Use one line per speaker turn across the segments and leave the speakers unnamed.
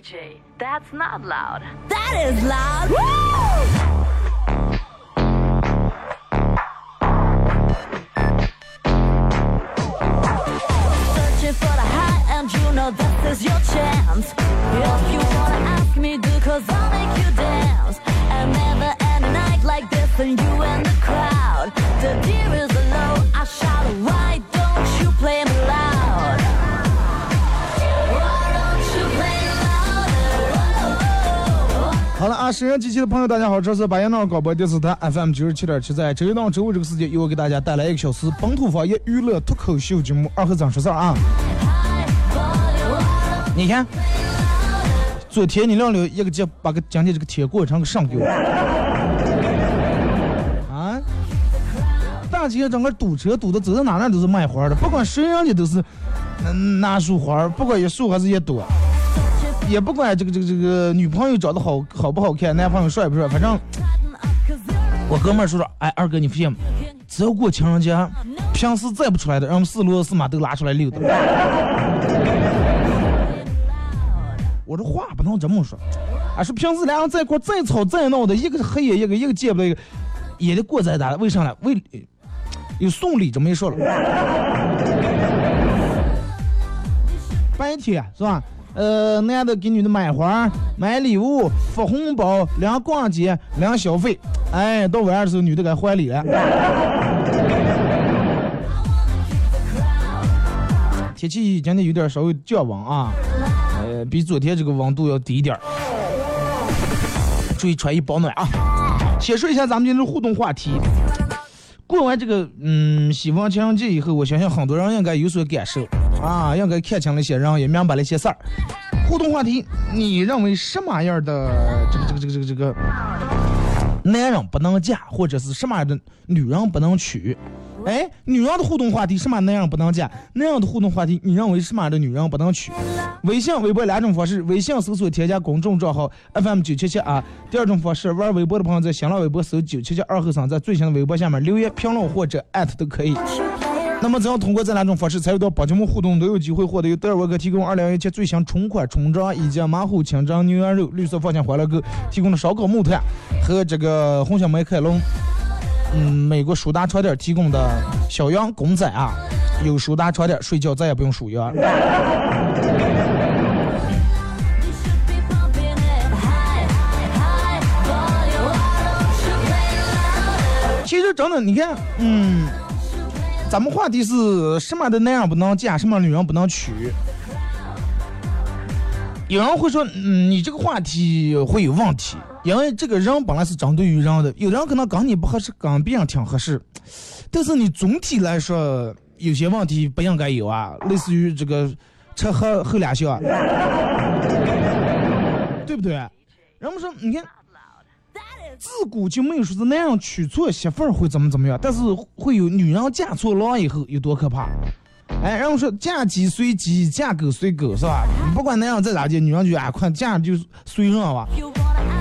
DJ, that's not loud.
That is loud. Searching
好了啊，沈阳机器的朋友，大家好，这是巴彦淖尔广播电视台 FM 九十七点七，在周一到周五这个时间，由我给大家带来一个小时本土方言娱乐脱口秀节目《二和尚说事儿》啊。你看，昨天你亮了一个节，把个今天这个铁过成个上给我啊！大街整个堵车堵的走到哪哪都是卖花的，不管谁人家都是嗯拿束花，不管一束还是一朵。也不管这个这个这个女朋友长得好好不好看，男朋友帅不帅，反正我哥们儿说说，哎，二哥你发现吗？只要过情人节，平时再不出来的，让我们四路四马都拉出来溜达。我这话不能这么说，啊，说平时两人在一块儿再吵再闹的，一个是黑夜，一个一个见不得一个，也得过再打。为啥呢？为有送礼这么一说了。白天是吧？呃，男的给女的买花、买礼物、发红包、两逛街、两消费，哎，到晚上的时候女的该还礼了。天气今天有点稍微降温啊，呃，比昨天这个温度要低点儿，注意穿衣保暖啊。先说一下咱们今天的互动话题，过完这个嗯西方情人节以后，我相信很多人应该有所感受啊，应该看清了一些然后，也明白了一些事儿。互动话题，你认为什么样的这个这个这个这个这个男人不能嫁，或者是什么样的女人不能娶？哎，女人的互动话题，什么男人不能嫁？男人的互动话题，你认为什么样的女人不能娶？微信、微博两种方式，微信搜索添加公众账号 FM 九七七啊。第二种方式，玩微博的朋友在新浪微博搜九七七二后生，在最新的微博下面留言评论或者艾特都可以。那么只要通过这两种方式参与到宝节目互动，都有机会获得由德尔沃克提供二零一七最新春款春装以及马虎清蒸牛羊肉、绿色放心欢乐购提供的烧烤木炭和这个红星美凯龙。嗯，美国舒达床垫提供的小羊公仔啊，有舒达床垫睡觉再也不用数羊。其实真的，你看，嗯，咱们话题是什么的男人不能嫁，什么样的女人不能娶。有人会说，嗯，你这个话题会有问题，因为这个人本来是针对于人的，有人可能跟你不合适，跟别人挺合适，但是你总体来说有些问题不应该有啊，类似于这个吃喝后两项，对不对？人们说，你看，自古就没有说是男人娶错媳妇儿会怎么怎么样，但是会有女人嫁错郎以后有多可怕。哎，然后说嫁鸡随鸡，嫁狗随狗，是吧？不管男人在咋地，女人就啊，快嫁就随人吧。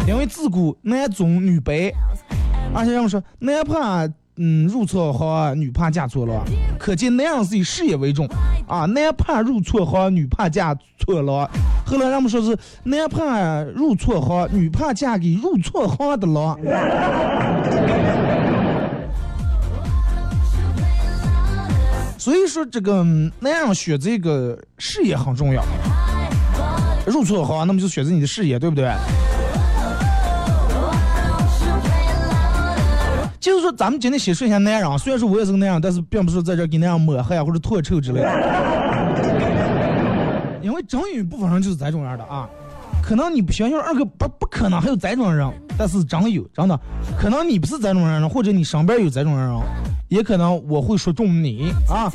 因为自古男尊女卑，而且人们说男怕嗯入错行，女怕嫁错郎，可见男人是以事业为重啊。男怕入错行，女怕嫁错郎。后来人们说是男怕入错行，女怕嫁给入错行的郎。所以说，这个男人选这个事业很重要。入错行，那么就选择你的事业，对不对？就是说，咱们今天先说一下男人，虽然说我也是个男人，但是并不是在这给男人抹黑啊或者唾臭之类的。因为真有一部分人就是这种样的啊，可能你不相信二哥不不可能还有这种人，但是真有，真的，可能你不是这种人，或者你身边有这种人，也可能我会说中你啊，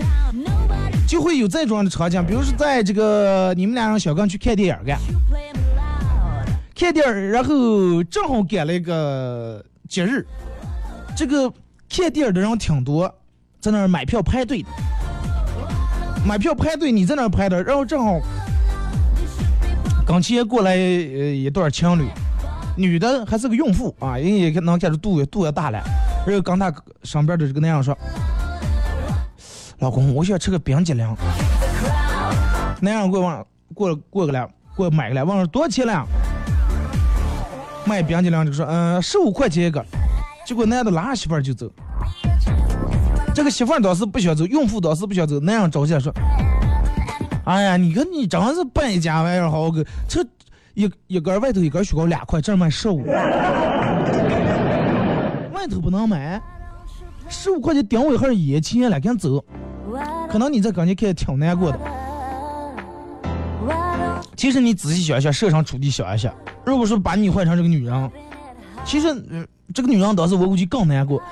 就会有这种样的场景，比如说在这个你们俩人小刚去看电影干，看电影，然后正好赶了一个节日，这个看电影的人挺多，在那儿买票排队的，买票排队，你在那儿排的，然后正好刚前过来呃一对儿情侣，女的还是个孕妇啊，人也能看出肚也肚也大了，然后跟她上边的这个男人说：“老公，我想吃个冰激凌。”男人过往过过个来过买个来，问说多少钱了？卖冰激凌就说：“嗯，十五块钱一个。”结果男的拉着媳妇儿就走。这个媳妇儿当时不想走，孕妇当时不想走，男人着急说：“哎呀，你看你真是败家玩意儿，好个这一一根外头一根雪糕两块，这儿卖十五，外头不能买，十五块钱顶我一盒烟钱了，赶紧走。可能你在感觉看挺难过的。其实你仔细想一想，设身处地想一想，如果说把你换成这个女人，其实、呃、这个女人当时我估计更难过。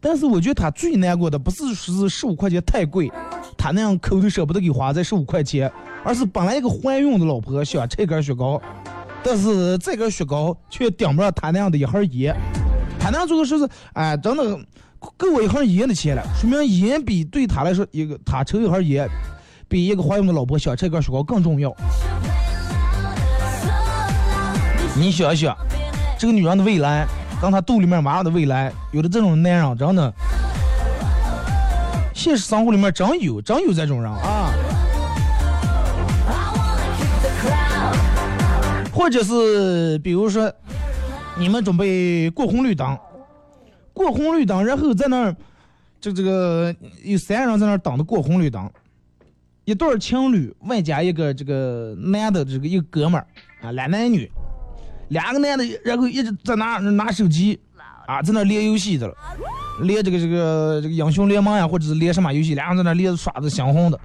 但是我觉得她最难过的不是说是十五块钱太贵，她那样抠都舍不得给花这十五块钱，而是本来一个怀孕的老婆想吃根雪糕，但是这根雪糕却顶不上她那样的一盒烟。她那样最后说是，哎，真的够我一盒烟的钱了，说明烟比对她来说一个她抽一盒烟，比一个怀孕的老婆想吃根雪糕更重要。你想想，这个女人的未来，当她肚里面娃娃的未来，有的这种男人真的，现实生活里面真有，真有这种人啊。或者是比如说，你们准备过红绿灯，过红绿灯，然后在那儿，这这个有三人在那儿等着过红绿灯，一对儿情侣外加一个这个男的这个一个哥们儿啊，俩男女。两个男的，然后一直在拿拿手机，啊，在那连游戏的了，连这个这个这个英雄联盟呀，或者是连什么游戏，两人在那连着耍的香红的。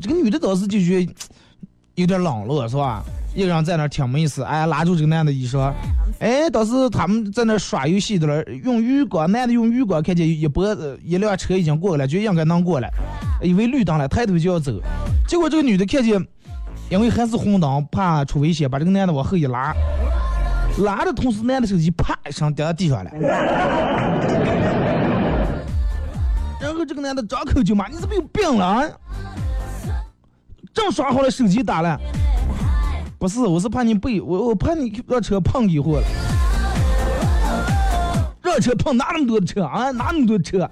这个女的当时就觉得有点冷落，是吧？一个人在那挺没意思，哎，拉住这个男的一说，哎，当时他们在那耍游戏的了，用余光，男的用余光看见一波一辆车已经过来了，就应该能过来，以为绿灯了，抬头就要走，结果这个女的看见，因为还是红灯，怕出危险，把这个男的往后一拉。拉的同时，男的手机啪一声掉到地上了，然后这个男的张口就骂：“你是不是有病了啊？正耍好了，手机打了。不是，我是怕你背我，我怕你让车碰一会了，让车碰哪那么多的车啊？哪那么多车？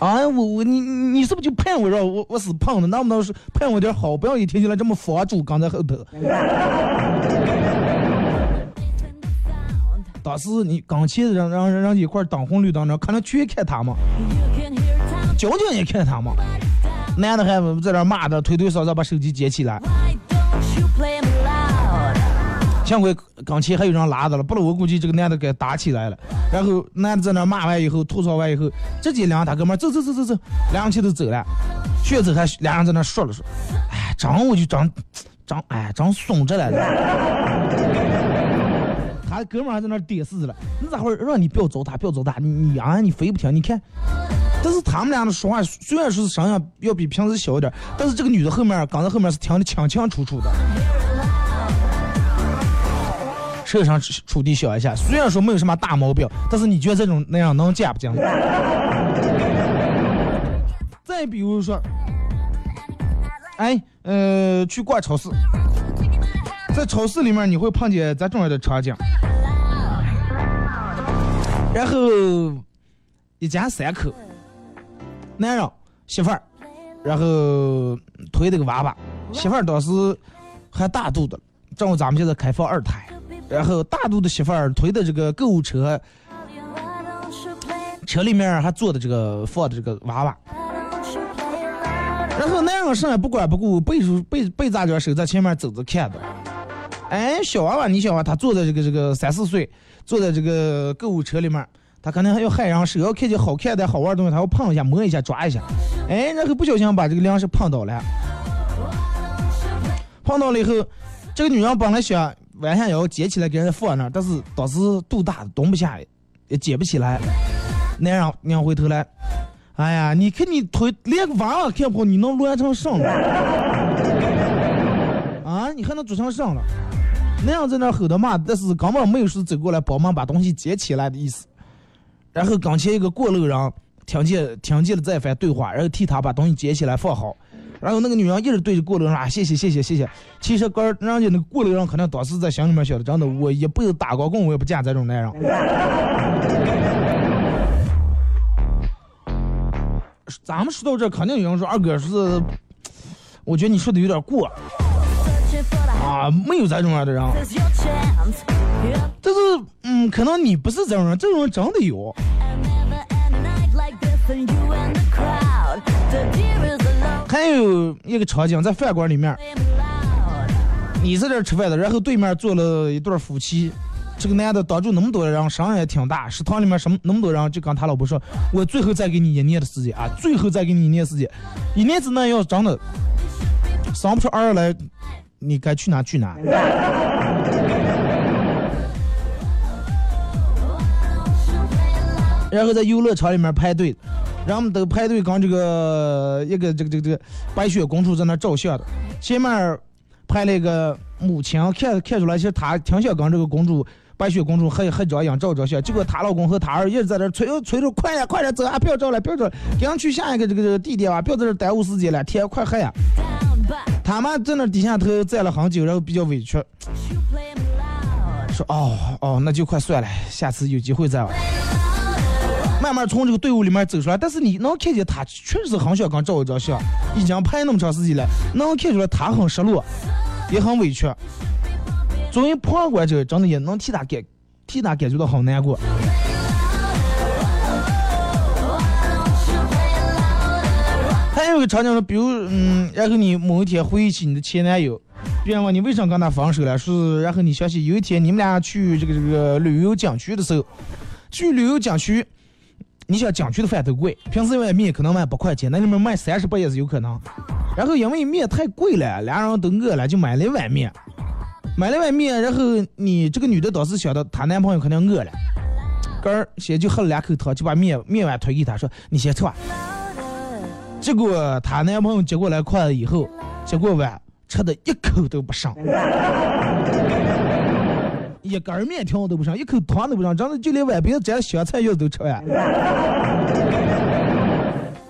啊，我我你你是不是就盼我让我我是胖的，能不能是盼我点好，不要一听起来这么佛主刚在后头。当时你刚去让让让一块等红绿灯，那可能全看他嘛，交警也看他嘛，男的还在那骂的，推推搡搡把手机捡起来。幸亏刚前还有人拉着了，不然我估计这个男的该打起来了。然后男的在那骂完以后，吐槽完以后，直接两个大哥们走走走走走，两人去都走了。学走还两人在那说了说，哎，长我就长长，哎，长松着了。他哥们还在那点死了，你咋会让你不要走他，不要走他，你啊，你非不听，你看。但是他们俩的说话虽然说是声音要比平时小一点，但是这个女的后面刚才后面是听得清清楚楚的。设身处地想一下，虽然说没有什么大毛病，但是你觉得这种那样能假不假？再比如说，哎，呃，去逛超市，在超市里面你会碰见咱重要的场景，然后一家三口，男人、媳妇儿，然后推了个娃娃，媳妇儿当时还大肚子，正好咱们现在开放二胎。然后大肚的媳妇儿推的这个购物车，车里面还坐的这个放的这个娃娃。然后男人啥也不管不顾，背着背背扎着手在前面走着看的。哎，小娃娃，你想啊他坐在这个这个三四岁，坐在这个购物车里面，他肯定还要害人，手要看见好看的好玩的东西，他要碰一下、摸一下、抓一下。哎，然后不小心把这个粮食碰倒了，碰到了以后，这个女人本来想。弯下腰捡起来给人家放那儿，但是当时肚大蹲不下，也捡不起来。男人娘回头来，哎呀，你看你腿连个娃娃看不好，你能乱成什了？啊，你还能做成什了？那样在那吼的骂，但是根本没有说走过来帮忙把东西捡起来的意思。然后刚前一个过路人听见听见了这番对话，然后替他把东西捡起来放好。然后那个女人一直对着过路人啊，谢谢谢谢谢谢。其实刚人家那个过路人可能当时在心里面想的，真的我一辈子打过工，我也不嫁这种男人。咱们说到这，肯定有人说二哥是，我觉得你说的有点过啊，没有这种样的人。但是，嗯，可能你不是这种人，这种人真的有。有一个场景，在饭馆里面，你在这吃饭的，然后对面坐了一对夫妻。这个男的当住那么多人，声音也挺大，食堂里面什么那么多人，就跟他老婆说：“我最后再给你一年的时间啊，最后再给你一年时间，一年之内要是真的生不出儿来，你该去哪去哪。”然后在游乐场里面排队，人们都排队跟这个一个这个这个这个白雪公主在那照相的，前面拍了一个母亲，看看出来其实她挺想跟这个公主白雪公主合合张影照照相，结果她老公和她儿一直在那催催着快点快点走啊，不要照了不要照了，赶去下一个这个这个地点啊，不要在这耽误时间了，天快黑呀。他妈在那低下头站了很久，然后比较委屈，说哦哦，那就快算了，下次有机会再玩。慢慢从这个队伍里面走出来，但是你能看见他确实很想跟照一张相，已经拍那么长时间了，能看出来他很失落，也很委屈。作为旁观者，真的也能替他感替他感觉到好难过。还有一个场景是，比如嗯，然后你某一天回忆起你的前男友，别人问你为什么跟他分手了，是然后你想起有一天你们俩去这个这个旅游景区的时候，去旅游景区，你想景区的饭都贵，平时一碗面可能卖八块钱，那里面卖三十八也是有可能。然后因为面太贵了，俩人都饿了，就买了一碗面，买了碗面，然后你这个女的当时想到她男朋友肯定饿了，哥儿先就喝了两口汤，就把面面碗推给他说你先吃吧。结果她男朋友接过来筷子以后，结果碗吃的一口都不剩，一根面条都不上，一口汤都不上，真的就连碗边沾香菜叶子都吃完。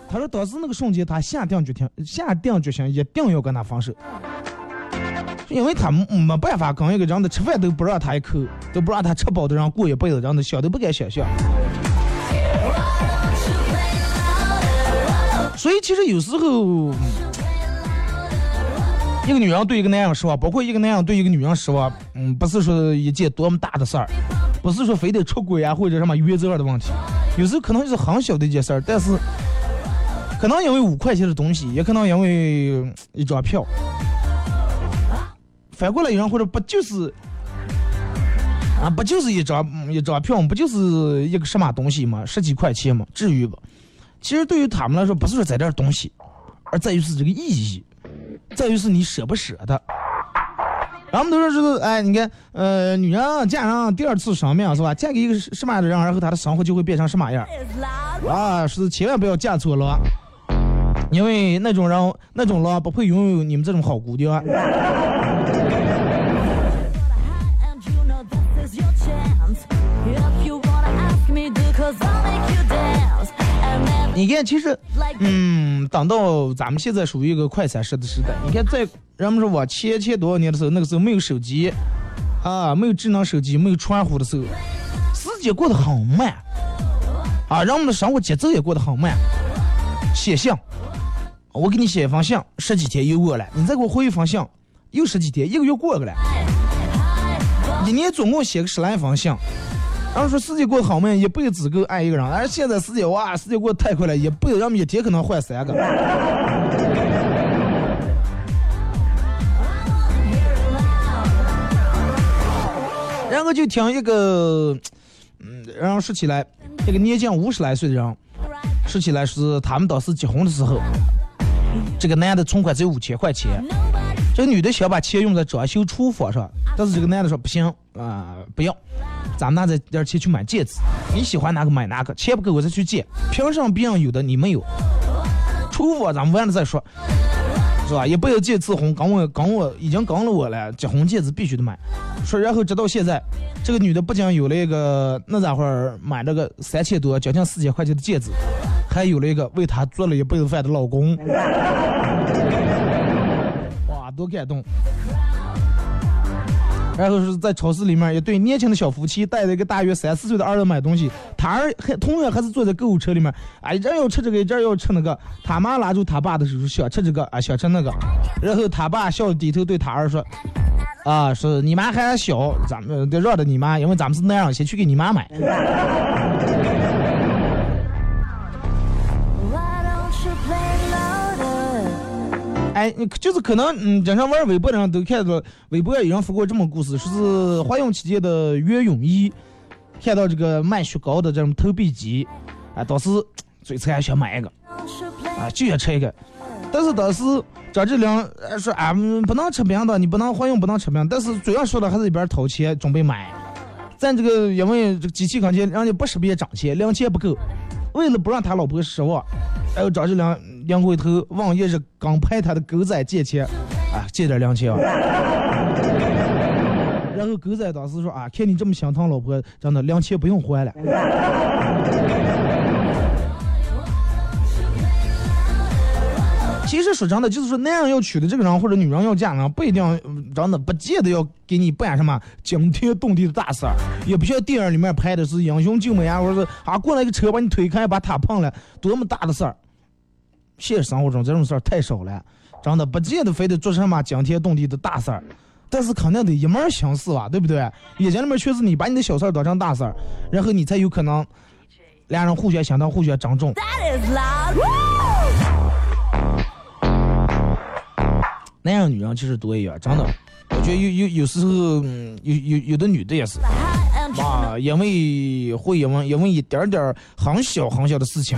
他说当时那个瞬间，他下定决心，下定决心一定要跟他分手，因为他没办法跟一个人的吃饭都不让他一口，都不让他吃饱的人过一辈子，真的想都不敢想象。所以其实有时候，一个女人对一个男人失望，包括一个男人对一个女人失望，嗯，不是说一件多么大的事儿，不是说非得出轨啊或者什么原则的问题，有时候可能就是很小的一件事儿，但是可能因为五块钱的东西，也可能因为一张票。反过来有人或者不就是啊，不就是一张一张票，不就是一个什么东西吗？十几块钱吗？至于不？其实对于他们来说，不是说在这儿东西，而在于是这个意义，在于是你舍不舍得。然后我们都说这个，哎，你看，呃，女人嫁上第二次生命是吧？嫁给一个什么样的人，然后她的生活就会变成什么样。啊，是千万不要嫁错了，因为那种人，那种人不会拥有你们这种好姑娘。你看，其实，嗯，等到咱们现在属于一个快餐式的时代，你看，在人们说往前前多少年的时候，那个时候没有手机，啊，没有智能手机，没有传呼的时候，时间过得很慢，啊，人们的生活节奏也过得很慢。写信，我给你写一封信，十几天又过来，你再给我回一封信，又十几天，一个月过去了。一年总共写个十来封信，然后说时间过得好慢，一辈子只够爱一个人。而现在时间哇，时间过得太快了，一辈子咱们一天可能换三个。然后就听一个，嗯，然后说起来，一个年近五十来岁的人，说起来是他们当时结婚的时候，这个男的存款只有五千块钱。这个女的想把钱用在装修厨房上，但是这个男的说不行啊、不要，咱们拿着点钱去买戒指，你喜欢哪个买哪个，钱不够我再去借，凭什么别人有的你没有？除我咱们完了再说，是吧？也不要借次婚，跟我跟我已经跟了我了，结婚戒指必须得买。说然后直到现在，这个女的不仅有了一个那咋会儿买了个三千多将近四千块钱的戒指，还有了一个为她做了一辈子饭的老公。哇，多感动！然后是在超市里面，一对年轻的小夫妻带着一个大约三四岁的儿子买东西，他儿还同样还是坐在购物车里面，啊，一阵要吃这个，一阵要吃那个。他妈拉住他爸的手说想吃这个啊，想吃那个。然后他爸笑着低头对他儿说，啊，是你妈还小，咱们得让着你妈，因为咱们是那样，先去给你妈买。哎，你就是可能，嗯，经常玩微博的人都看到，微博有人发过这么故事，说是华永期间的袁咏仪看到这个卖雪糕的这种投币机，啊，当时嘴馋想买一个，啊，就想吃一个，但是当时张智霖说啊，嗯不能吃冰的，你不能华永不能吃冰，但是主要说的还是一边掏钱准备买，咱这个因为这个机器跟前人家不识别涨钱，零钱不够，为了不让他老婆失望，还有张智霖两回头望一是刚拍他的狗仔借钱，啊，借点零钱啊。然后狗仔当时说啊，看你这么心疼老婆，真的零钱不用还了。其实说真的，就是说男人要娶的这个人，或者女人要嫁人，不一定嗯真的不见得要给你办什么惊天动地的大事儿，也不像电影里面拍的是英雄救美啊，或者是啊过来一个车把你推开把他碰了，多么大的事儿。现实生活中这种事儿太少了，真的不见得非得做什么惊天动地的大事儿，但是肯定得一门儿心思吧，对不对？眼睛里面全是你，把你的小事儿当成大事儿，然后你才有可能俩人互相相当，互相珍重。男人女人其实都一样，真的。我觉得有有有时候，嗯，有有有的女的也是。啊，因为会因为因为一点点儿很小很小的事情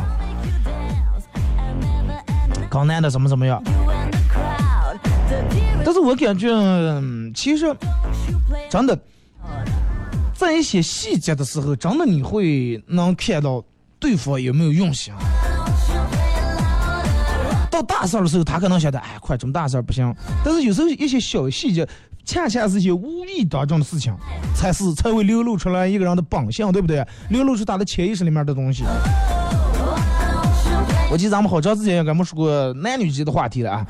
搞男的怎么怎么样。但是我感觉，其实真的，在一些细节的时候，真的你会能看到对方有没有用心。到大事儿的时候，他可能想的，哎，快这么大事儿不行。但是有时候一些小细节，恰恰是些无意当中的事情，才是才会流露出来一个人的本性，对不对？流露出他的潜意识里面的东西。我记得咱们好长时间也跟我们说过男女间的话题了啊。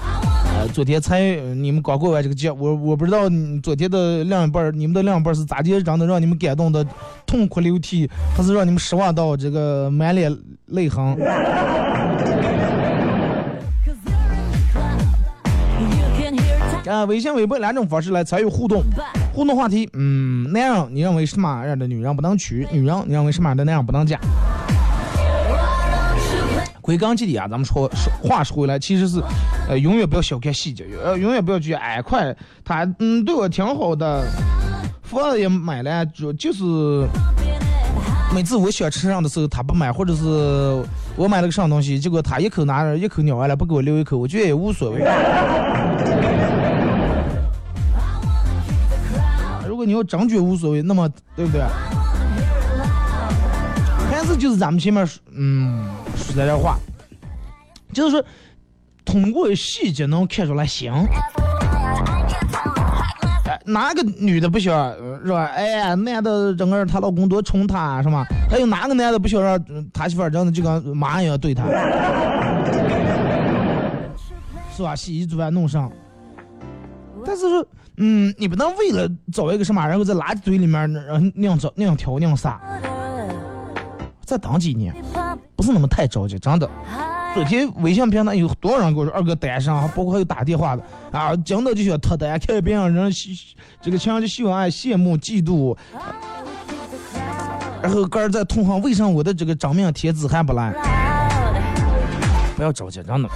呃，昨天才你们刚过完这个节，我我不知道昨天的另一半儿，你们的另一半儿是咋地让的让你们感动的痛哭流涕，还是让你们失望到这个满脸泪痕？啊，微信、微博两种方式来参与互动。互动话题，嗯，男人你认为什么样的女人不能娶？女人你认为什么样的男人不能嫁？归根结底啊，咱们说说话说回来，其实是，呃，永远不要小看细节，呃，永远不要觉得哎，快，他嗯对我挺好的，房子也买了，就就是每次我想吃上的时候他不买，或者是我买了个什么东西，结果他一口拿着一口咬完了，不给我留一口，我觉得也无所谓。如果你要真觉得无所谓，那么对不对？这就是咱们前面说嗯说的这话，就是说通过细节能看出来行。哪个女的不想是吧？哎呀，男的整个她老公多宠她是吗？还有哪个男的不想让他媳妇儿真的就跟妈一样对他？是吧？洗衣做饭弄上。但是说，嗯，你不能为了找一个什么，然后在垃圾堆里面，然后那样找那样挑那样撒，再等几年，不是那么太着急，真的。昨天微信平台有多少人跟我说二哥单身，还包括还有打电话的啊，真的就想脱单，看别人人这个情人节秀恩爱，羡慕嫉妒，然后个人在痛恨为什么我的这个真命天子还不来？不要着急真的。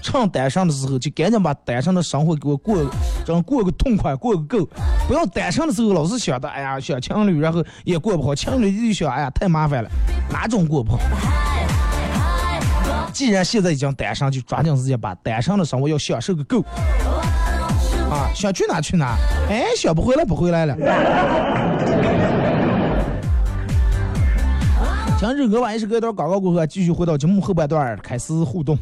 趁单身的时候就赶紧把单身的生活给我过让过个痛快过个够不要单身的时候老是想着哎呀小情侣然后也过不好情侣一想哎呀太麻烦了。哪种过不好？既然现在已经单身就抓紧时间把单身的生活要享受个够。
啊想去哪去哪哎想不回来不回来了。强制隔板也是隔一段搞搞过后继续回到节目后半段开始互动。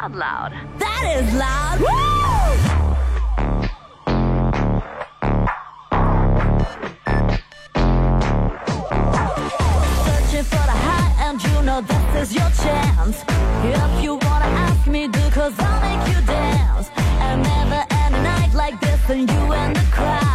loud, loud.
That is loud. Woo! Searching for the high and you know this is your chance. If you wanna ask me, do cause I'll make you dance. And never end a night like this and you and the crowd.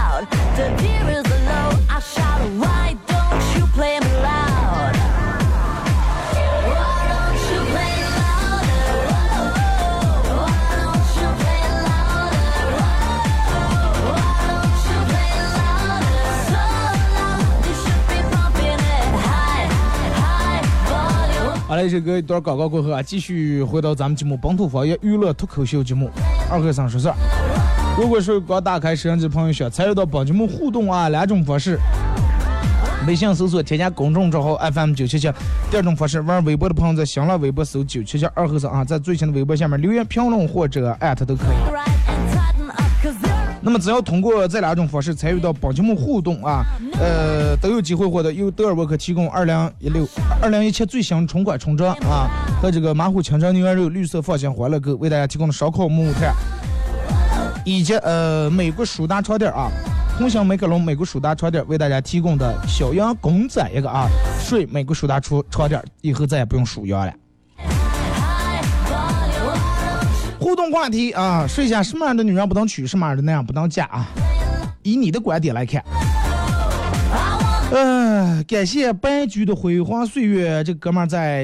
一首歌，一段广告过后啊，继续回到咱们节目本土方言娱乐脱口秀节目二和尚说事儿。如果是刚打开摄像机朋友想参与到本节目互动啊，两种方式。微信搜索添加公众账号 FM 九七七，第二种方式玩微博的朋友在新浪微博搜九七七二和尚啊，在最新的微博下面留言评论或者艾特都可以。那么只要通过这两种方式参与到本节目互动啊，呃，都有机会获得由德尔沃克提供二零一六、二零一七最新春款春装啊和这个马虎清蒸牛羊肉绿色放心欢乐购为大家提供的烧烤木炭，以及呃美国舒达床垫啊，红星美克龙美国舒达床垫为大家提供的小羊公仔一个啊，睡美国舒达床床垫，以后再也不用数羊了。互动话题啊，说一下什么样的女人不能娶，什么样的男人不能嫁啊？以你的观点来看。呃，感谢白驹的辉煌岁月，这哥们儿在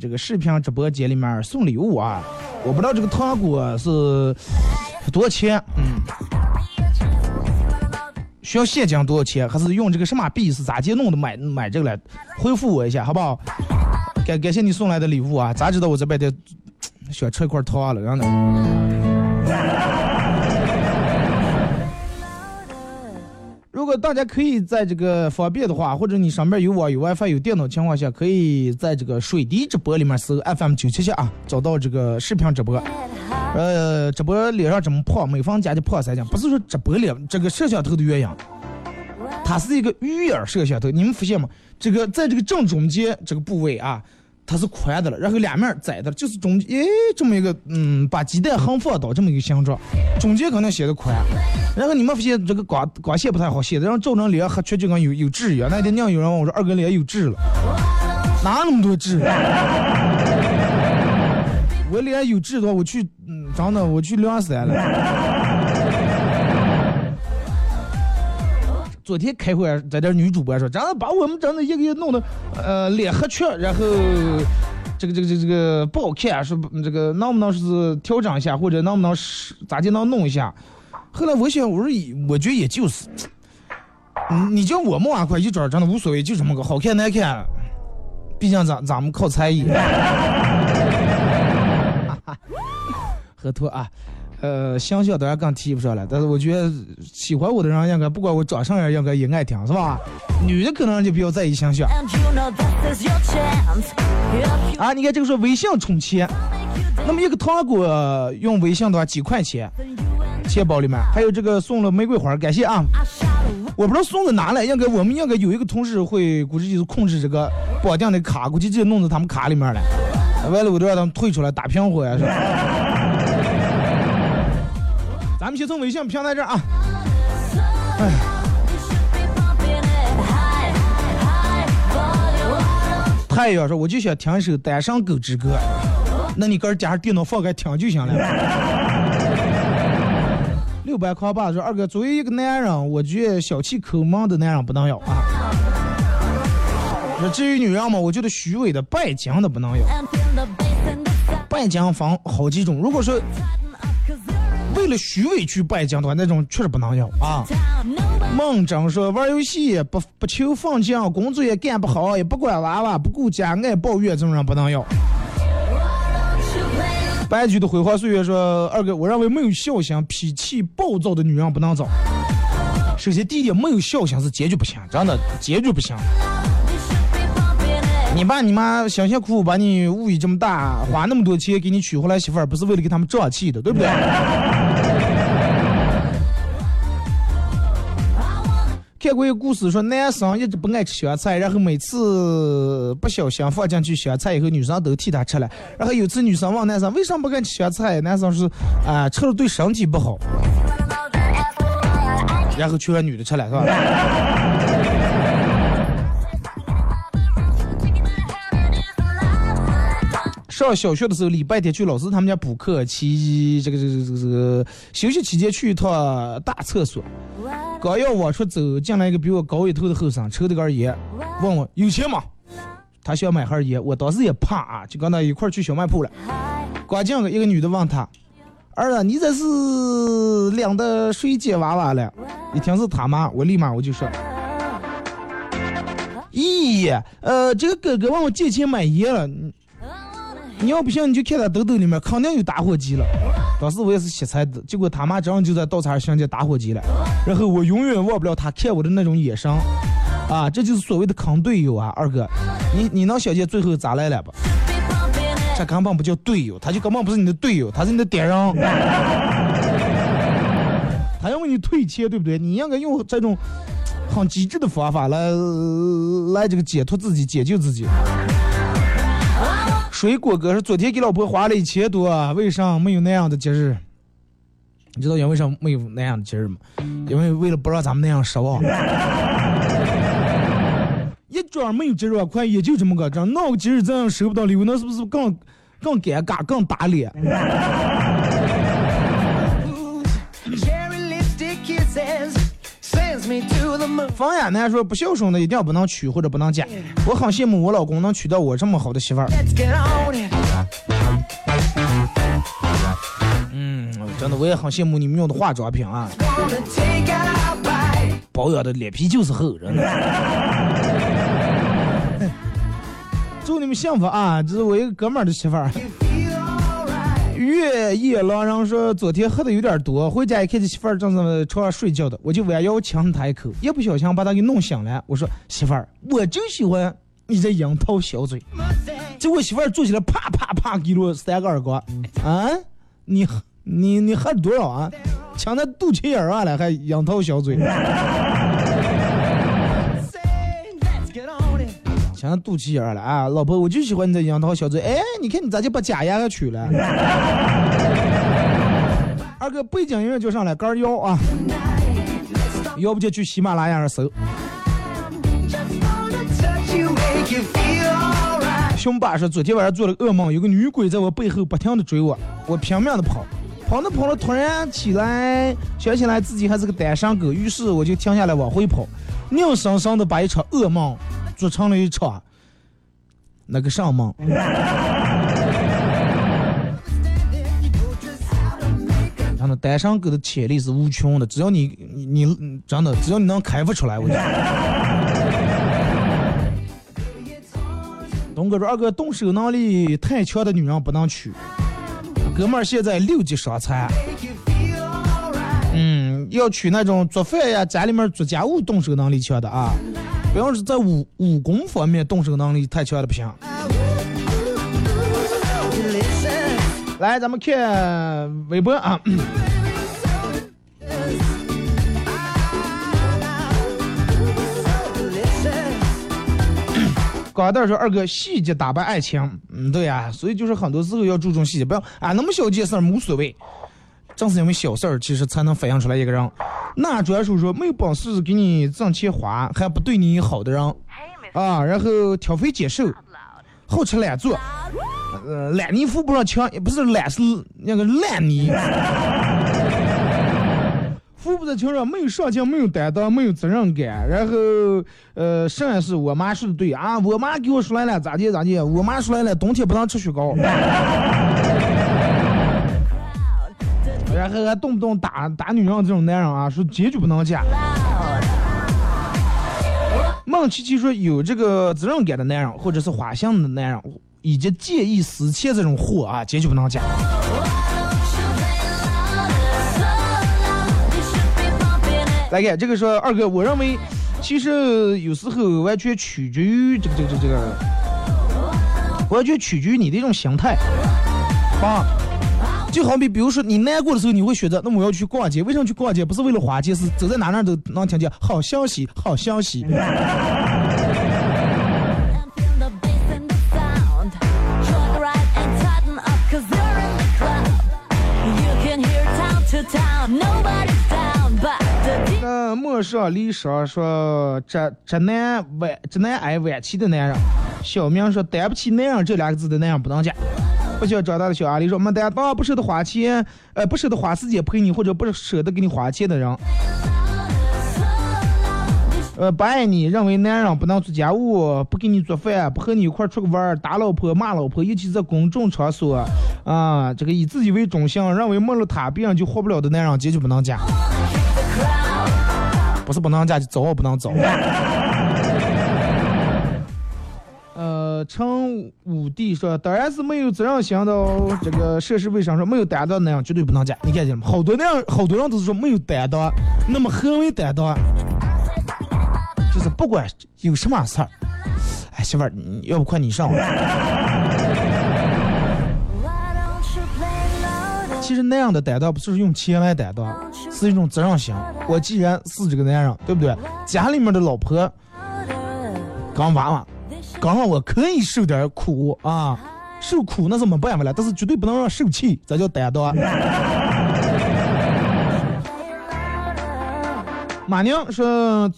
这个视频直播间里面送礼物啊，我不知道这个糖果是多少钱，嗯，需要现金多少钱，还是用这个什么币是咋接弄的买买这个来？回复我一下好不好？感感谢你送来的礼物啊，咋知道我这边的想吃一块糖了，然后呢？如果大家可以在这个方便的话，或者你上面有网有 WiFi 有电脑情况下，可以在这个水滴直播里面搜 FM 九七七啊，找到这个视频直播。呃，直播脸上这么胖，每逢加的胖三斤，不是说直播脸这个摄像头的原因，它是一个鱼眼摄像头。你们发现吗？这个在这个正中间这个部位啊，它是宽的了，然后两面窄的，就是中间哎这么一个嗯，把鸡蛋横放倒这么一个形状，中间可能显得宽，然后你们发现这个光光线不太好，显得让照人脸黑黢就跟有有痣一样。那天娘有人问我说二哥脸有痣了，哪那么多痣？我脸有痣的话，我去嗯，真的我去两三了。昨天开会在这女主播说，真的把我们真的一个一个弄的，呃，脸黑黢，然后这个这个这个这个不好看，说这个能不能是调整一下，或者能不能是咋就能弄一下？后来我想，我说我觉得也就是，你你叫我们碗块一转，真的无所谓，就这么个好看难看，毕竟咱咱们靠才艺。喝脱啊，呃，形象当然更提不上来，但是我觉得喜欢我的人应该不管我长啥样，应该也爱听，是吧？女的可能就比较在意形象
and you know this is your chance. If you
啊。你看这个说微信充钱那么一个糖果用微信的话几块钱钱包里面还有这个送了玫瑰花，感谢啊。我不知道送的哪来，应该我们应该有一个同事会，估计就是控制这个绑定的卡，估计直接弄到他们卡里面了，完了我都让他们退出来打平伙呀，是吧？咱们先从微信平台这儿啊，
哎
太阳说我就想听一首《单身狗之歌》，那你搁这加上电脑放开听就行了。六百块八说二哥，作为一个男人，我觉得小气抠门的男人不能要啊。说至于女人嘛，我觉得虚伪的、拜金的不能
要。
拜金分好几种，如果说为了虚伪去拜金的话，那种确实不能要啊。孟真说玩游戏不不求放奖，工作也干不好，也不管娃娃，不顾家，爱抱怨，这种人不能有。
should play
白驹的辉煌岁月说二哥，我认为没有孝心、脾气暴躁的女人不能找。首先第一点，没有孝心是坚决不行，真的坚决不行。你爸你妈辛辛苦苦把你物育这么大，花那么多钱给你娶回来媳妇儿，不是为了给他们胀气的，对不对？看过一个故事，说男生一直不爱吃香菜，然后每次不小心放进去香菜以后，女生都替他吃了。然后有次女生问男生为什么不爱吃香菜，男生说啊、吃了对身体不好。然后全让女的吃了，是吧？上小学的时候，礼拜天去老师他们家补课，期这个这个这个这个休息期间去一趟大厕所，刚要往出走，进来一个比我高一头的后生，抽的根烟，问我有钱吗？他想买盒烟，我当时也怕啊，就跟他一块儿去小卖铺了。刚进个一个女的问他：“儿子，你这是领的谁接娃娃了？”一听是他妈，我立马我就说：“咦，呃，这个哥哥问我借钱买烟了。”你要不信，你就看他兜兜里面肯定有打火机了。当时我也是瞎猜的，结果他妈真就在道场上寻见打火机了，然后我永远忘不了他看我的那种眼神，啊，这就是所谓的坑队友啊，二哥，你你能想见最后咋来了吧？这根本不叫队友，他就根本不是你的队友，他是你的敌人。他要为你退钱，对不对？你应该用这种很机智的方法来来这个解脱自己、解救自己。水果哥是昨天给老婆花了一千多，为啥没有那样的节日？你知道因为啥没有那样的节日吗？因为为了不让咱们那样失望。一桩没有节日，快，也就这么个账，闹个节日这样收不到礼物，那是不是更更尴尬、更打脸？方言呢说不孝顺的一定要不能娶或者不能嫁，我很羡慕我老公能娶到我这么好的媳妇儿。嗯，真的我也很羡慕你们用的化妆品啊.保养的脸皮就是厚，真的。祝你们幸福啊！这是我一个哥们儿的媳妇儿。月夜狼人说昨天喝的有点多，回家一看这媳妇儿正在床上睡觉的，我就弯腰亲她一口，一不小心把她给弄醒了。我说媳妇儿，我就喜欢你这樱桃小嘴。结果媳妇儿坐起来，啪啪啪给了我三个耳光。啊，你你你喝多少啊？抢那肚脐眼儿了，还樱桃小嘴，
it.
抢那肚脐眼了啊！老婆，我就喜欢你这樱桃小嘴。哎，你看你咋就把假牙给取了？二哥背景音乐就上来，杆腰啊！要不就去喜马拉雅上搜。
Just wanna touch you, make you feel alright.
熊爸说，昨天晚上做了噩梦，有个女鬼在我背后不停的追我，我拼命的跑，跑着跑着突然起来，想起来自己还是个单身狗，于是我就停下来往回跑，硬生生的把一场噩梦做成了一场那个什么。真的，单身狗的潜力是无穷的，只要你你你真的，只要你能开发出来，我觉得。东哥说：“二哥动手能力太强的女人不能娶。”哥们儿现在六级伤残，嗯，要娶那种做饭呀、家里面做家务动手能力强的啊，不要是在武武功方面动手能力太强的不行。来，咱们看微博啊。高蛋说：“二哥，细节打败爱情。”嗯，对呀、所以就是很多时候要注重细节，不要啊那么小件事儿无所谓，正是因为小事儿，其实才能反映出来一个人。那专属说没有本事给你挣钱花，还不对你好的人啊，然后挑肥拣瘦，好吃懒做，呃，烂泥扶不上墙，也不是懒，是那个烂泥。扶不在墙上，没有上进，没有担当，没有责任感。然后，呃，剩下是我妈说的对啊，我妈给我说来了，咋地咋地。我妈说来了，冬天不能吃雪糕。然后还动不动打打女人这种男人啊，说坚决不能嫁。孟琪琪说有这个责任感的男人，或者是花心的男人，以及见异思迁这种货啊，坚决不能嫁。来看这个说二哥，我认为其实有时候完全取决于这个这个这个，完全取决于你的一种心态啊。就好比比如说你难过的时候，你会选择那我要去逛街，为什么去逛街？不是为了花钱，是走在哪哪都能听见好消息，好消息。陌上离殇说这这男晚这男爱晚期的男人，小明说担不起男人这两个字的男人不能嫁。不想长大的小阿狸说没担当不舍得花钱，呃不舍得花时间陪你，或者不舍得给你花钱的人。呃，不爱你，认为男人不能做家务，不给你做饭，不和你一块出去玩，打老婆骂老婆，尤其在公众场所，啊，这个以自己为中心，认为没了他别人就活不了的男人，坚决不能嫁。是不能嫁，就早晚不能走。呃，个陈武帝说，当然是没有责任心的哦。这个涉世未深说没有担当那样绝对不能嫁。你看见了吗？好多那样，好多人都是说没有担当。那么何为担当？就是不管有什么事儿，哎，媳妇儿，要不快你上。其实那样的担当不是用钱来担当，是一种责任心。我既然是这个男人，对不对？家里面的老婆刚娃娃，刚让我可以受点苦啊，受苦那是没办法了，但是绝对不能让受气，这叫担当。马宁说。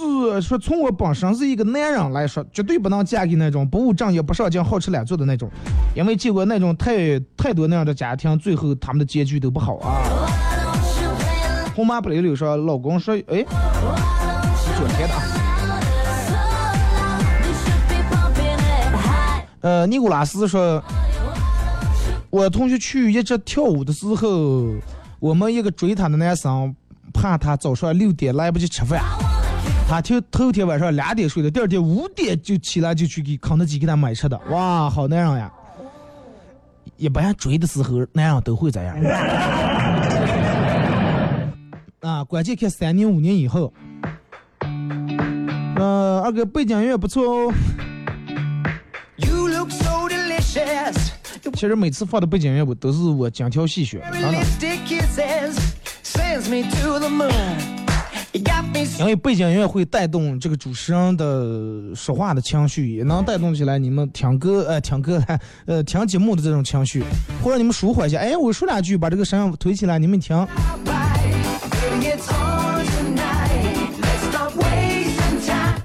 自说从我本身是一个男人来说，绝对不能嫁给那种不务正业、不上进、好吃懒做的那种，因为见过那种太太多那样的家庭，最后他们的结局都不好啊。红马不溜溜说，老公说，哎，昨天的啊。呃，尼古拉斯说，我同学去一直跳舞的时候，我们一个追他的男生怕他早上六点来不及吃饭，他头头天晚上两点睡的，第二天五点就起来就去给肯德基给他买吃的，哇，好男人呀！一般追的时候，男人都会这样。啊，关键看三年五年以后。呃，二哥背景音乐不错哦。
You look so delicious.
其实每次放的背景音乐我都是我精挑细选
，Every
真的。因为背景音乐会带动这个主持人的说话的情绪，也能带动起来你们听歌呃听歌呃听节目的这种情绪，或者你们舒缓一下。哎，我说两句，把这个声音推起来，你们听。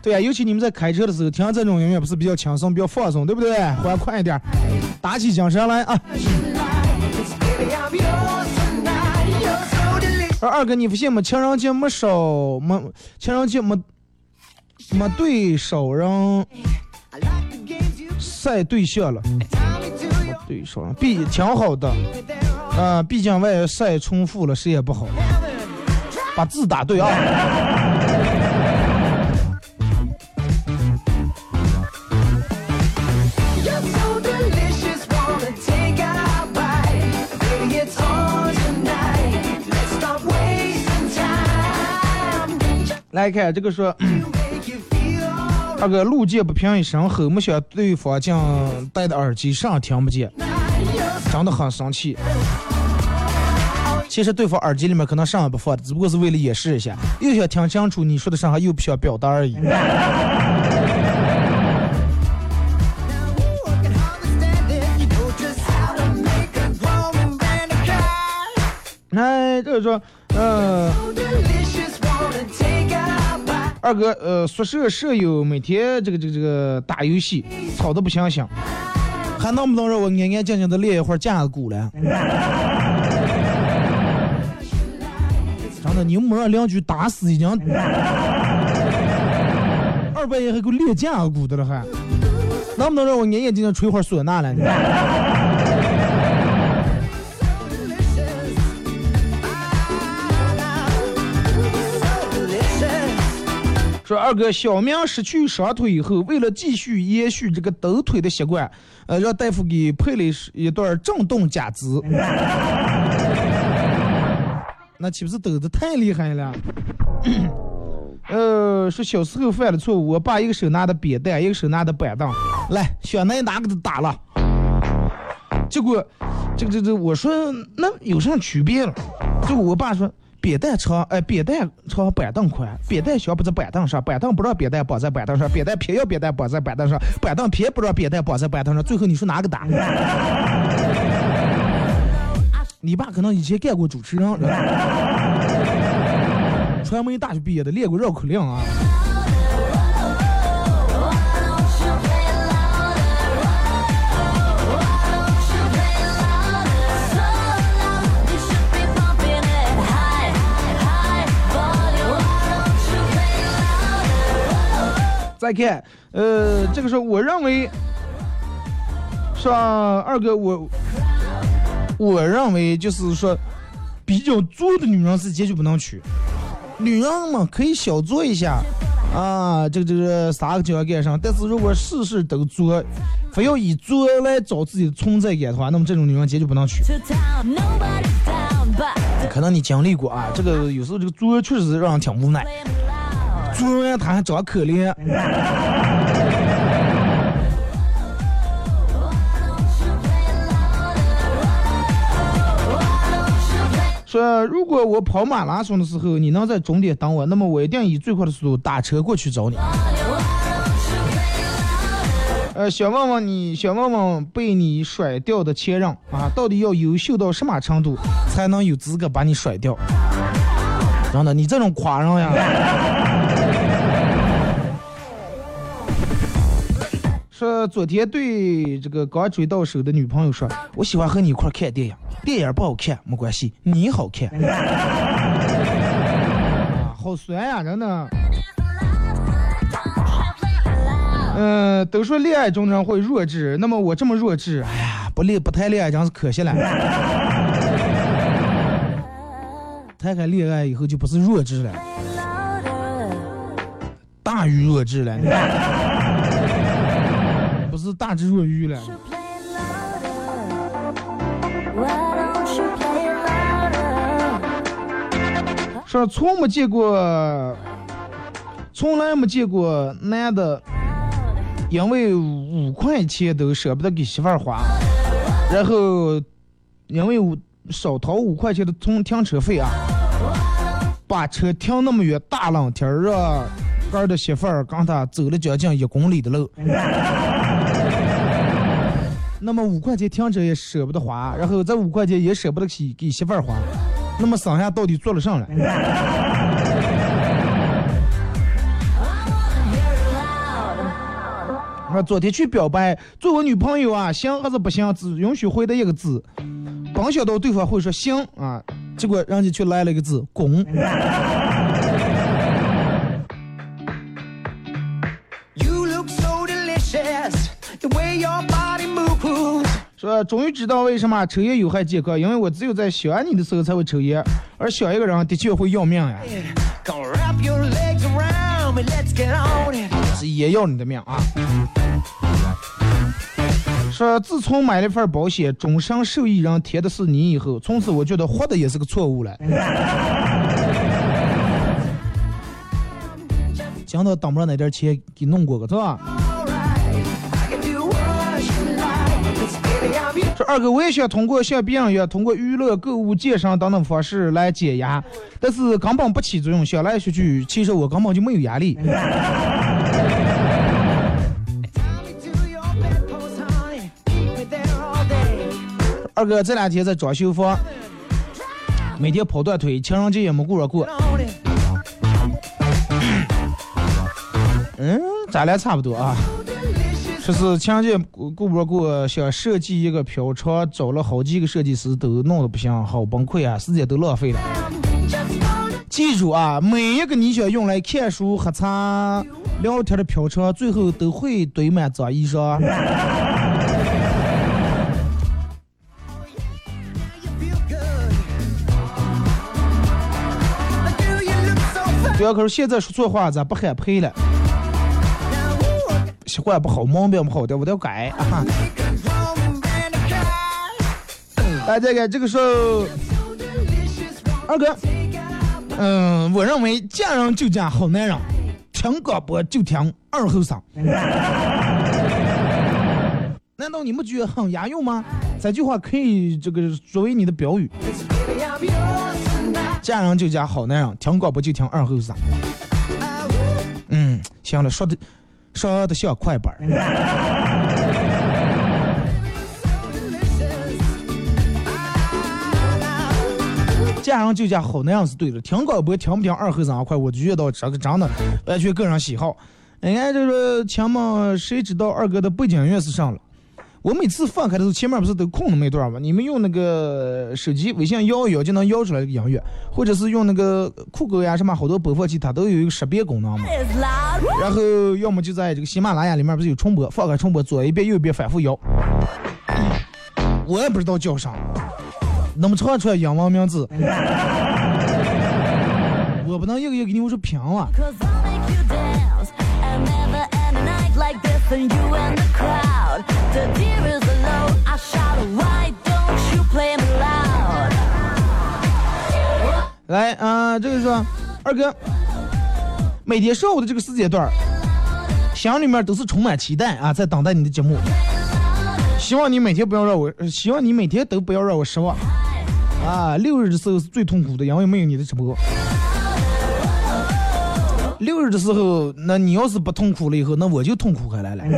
对呀、尤其你们在开车的时候听这种音乐，不是比较轻松、比较放松，对不对？欢快一点，打起精神来啊！二哥，你不信吗？情人节没少没情人节没没对手人晒对象了，对手人毕挺好的，啊，毕竟外晒重复了，谁也不好，把字打对啊。来看这个说
，Make you feel alright.
二哥路见不平一声吼，没想对方竟戴的耳机上听不见，真的很生气。其实对方耳机里面可能上也不放，只不过是为了掩饰一下，又想听清楚你说的啥，又不想表达而已。
I can hardly stand it. You know just how to make a grown man cry.
来，这个说，呃，二哥，呃，宿舍舍友每天这个这个这个打游戏，吵得不行行，还能不能让我安安静静的练一会儿架子鼓了？真的，你们没让邻居打死已经二半夜还给我练架子鼓的了还，能不能让我安安静静吹会儿唢呐了？说二哥，小明失去双腿以后，为了继续延续这个抖腿的习惯，呃，让大夫给配了一段震动假肢。那岂不是抖得太厉害了？呃，说小时候犯了错误，我爸一个手拿的扁担，一个手拿的板凳，来，小男哪个都打了。结果，这个这这，我说那有啥区别了？结果我爸说。扁担长，哎，扁担长，板凳宽。扁担小不在板凳上，板凳不让扁担绑在板凳上，扁担偏要扁担绑在板凳上，板凳偏不让扁担绑在板凳上。最后你说哪个打？你爸可能以前干过主持人，传媒大学毕业的，练过绕口令啊。再看，呃，这个时候我认为，是吧，二哥，我我认为就是说，比较作的女人是坚决不能娶。女人嘛，可以小作一下，啊，这个这个啥个就要干上，但是如果事事都作，非要以作来找自己的存在感的话，那么这种女人坚决不能娶。可能你经历过啊，这个有时候这个作确实是让人挺无奈。
Playing it loud.
做完他还长可怜。说如果我跑马拉松的时候，你能在终点等我，那么我一定以最快的速度打车过去找你。呃，想问问你，想问问被你甩掉的前任啊，到底要优秀到什么程度才能有资格把你甩掉？真的，你这种夸人呀！说昨天对这个刚追到手的女朋友说，我喜欢和你一块看电影，电影不好看没关系，你好看。啊，好酸呀，真的。嗯、都说恋爱中人会弱智，那么我这么弱智，哎呀，不恋不谈恋爱真是可惜了。谈开恋爱以后就不是弱智了，大于弱智了，是大智若愚了。说从没见过，从来没见过男的因为五块钱都舍不得给媳妇儿花，然后因为五少掏五块钱的从停车费啊，把车停那么远，大冷天儿让哥儿的媳妇儿跟他走了将近一公里的路。那么五块钱停车也舍不得花，然后这五块钱也舍不得给给媳妇儿花，那么剩下到底做了啥了？啊，昨天去表白，做我女朋友啊，行还是不行？只允许回答一个字。本想到对方会说行啊，结果人家却来了一个字滚。说终于知道为什么抽烟有害健康，因为我只有在想你的时候才会抽烟，而想一个人的确会要命呀也要你的命啊。说自从买了份保险，终身受益人填的是你以后，从此我觉得活的也是个错误了。讲到当不上那点钱给弄过个是吧？说二哥，我也想通过像别人一样，通过娱乐、购物、健身等等方式来减压，但是根本不起作用。想来想去，其实我根本就没有压力。二哥这两天在装修房，每天跑断腿，情人节也没顾着过。嗯，咱俩差不多啊。说是情人节顾顾不着过，想设计一个飘窗，找了好几个设计师都弄得不行，好崩溃啊，时间都浪费了。记住啊，每一个你想用来看书、喝茶、聊天的飘窗，最后都会堆满脏衣裳。对啊，可是现在说错话，咱不喊赔了习惯不好，毛病不好的，我得改啊。
home and a car.
大家看这个时候，二哥，嗯，我认为嫁人就嫁好男人，听广播就听二后生。难道你们觉得很押韵吗？这句话可以这个作为你的标语：见人就嫁好男人，听广播就听二后生。嗯，行了，说的说的像快板儿。嫁人就嫁好男人是对的，听广播听不听二后生快，我就觉得这个真的完全个人喜好。人家这个亲们谁知道二哥的背景音乐是啥了？我每次放开的时候，前面不是都空那么一段吗？你们用那个手机微信摇一摇就能摇出来这个音乐，或者是用那个酷狗呀什么好多播放器，它都有一个识别功能嘛。然后要么就在这个喜马拉雅里面不是有重播，放开重播，左一遍右一遍反复摇。我也不知道叫啥，那么唱出来英文名字，我不能一个一个给你们说评啊。来啊！这个是二哥每天上午的这个时间段，心里面都是充满期待啊，在等待你的节目。希望你每天不要让我，希望你每天都不要让我失望啊！六日的时候是最痛苦的，因为没有你的直播。六日的时候那你要是不痛苦了以后那我就痛苦回来了。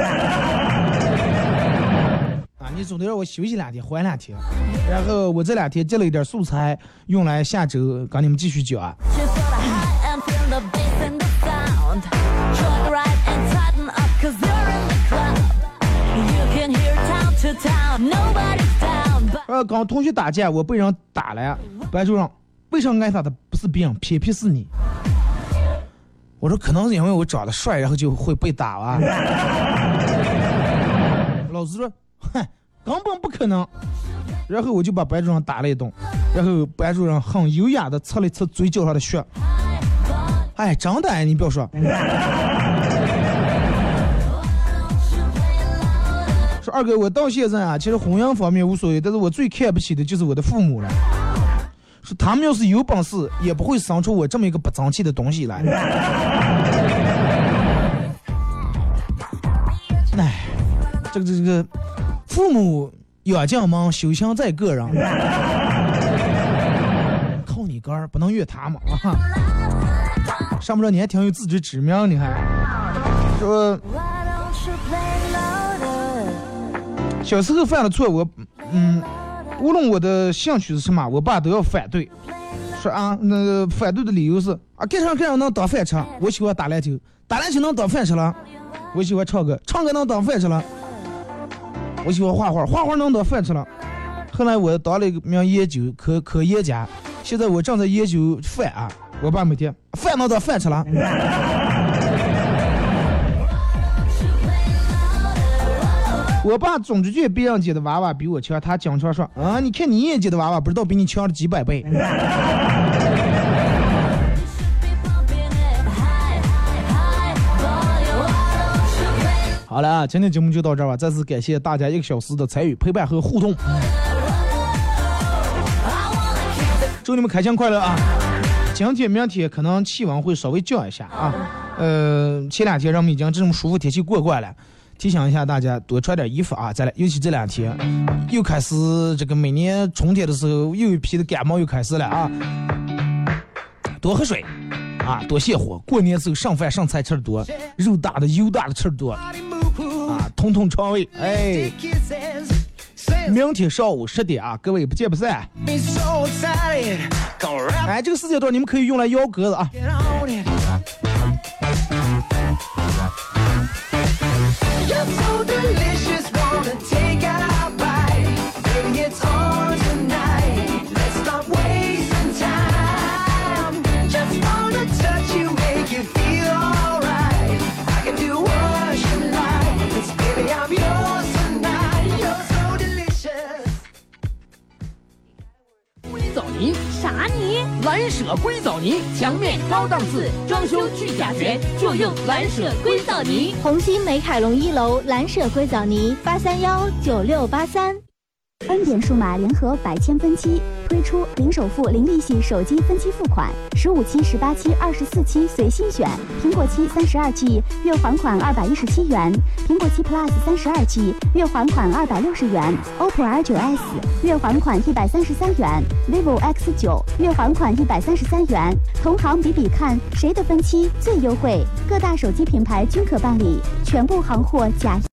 啊你总得让我休息两天缓两天。然后我这两天借了一点素材用来下周跟你们继续讲。
啊
呃刚同学打架我被人打了班主任为啥挨打的不是病偏偏是你。我说可能是因为我长得帅，然后就会被打吧。老师说，哼，根本不可能。然后我就把班主任打了一顿，然后班主任很优雅的擦了一擦嘴角上的血。哎，真的，你不要说。说二哥，我到现在啊，其实婚姻方面无所谓，但是我最看不起的就是我的父母了。说他们要是有本事，也不会生出我这么一个不争气的东西来。哎，这个这个，父母养将忙，修行在个人。靠你哥儿，不能怨他们啊！上不着你还挺有自知之明，你还说小时候犯了错，我嗯，无论我的兴趣是什么，我爸都要反对，说啊，那个反对的理由是啊，干啥干啥能当饭吃？我喜欢打篮球，打篮球能当饭吃了；我喜欢唱歌，唱歌能当饭吃了；我喜欢画画，画画能当饭吃了。后来我当了一名研究科科研家，现在我正在研究饭啊。我爸每天饭能当饭吃了。我爸总是觉得别人家的娃娃比我强，他经常说啊，你看你爷家的娃娃，不知道比你强了几百倍。好了啊，今天节目就到这儿吧，再次感谢大家一个小时的参与、陪伴和互动，祝你们开心快乐啊！今天、明天可能气温会稍微降一下啊，呃，前两天人们已经这种舒服天气过惯了。提醒一下大家多穿点衣服啊！再来，尤其这两天又开始这个每年春天的时候，又一批的感冒又开始了啊！多喝水啊，多泻火。过年时候剩饭剩菜吃的多，肉大的油大的吃的多啊，通通肠胃。哎，明天上午十点啊，各位不见不散。哎，这个时间段你们可以用来摇鸽子啊。
啥泥？
蓝舍硅藻泥，墙面高档次，装修去甲醛，就用蓝舍硅藻泥。
红星美凯龙一楼蓝舍硅藻泥八三幺九六八三。
恩典数码联合百千分期推出零首付、零利息手机分期付款，十五期、十八期、二十四期随心选。苹果七三十二 G 月还款二百一十七元，苹果七 Plus 三十二 G 月还款二百六十元，OPPO R 九 S 月还款一百三十三元，vivo X 九月还款一百三十三元。同行比比看，谁的分期最优惠？各大手机品牌均可办理，全部行货假。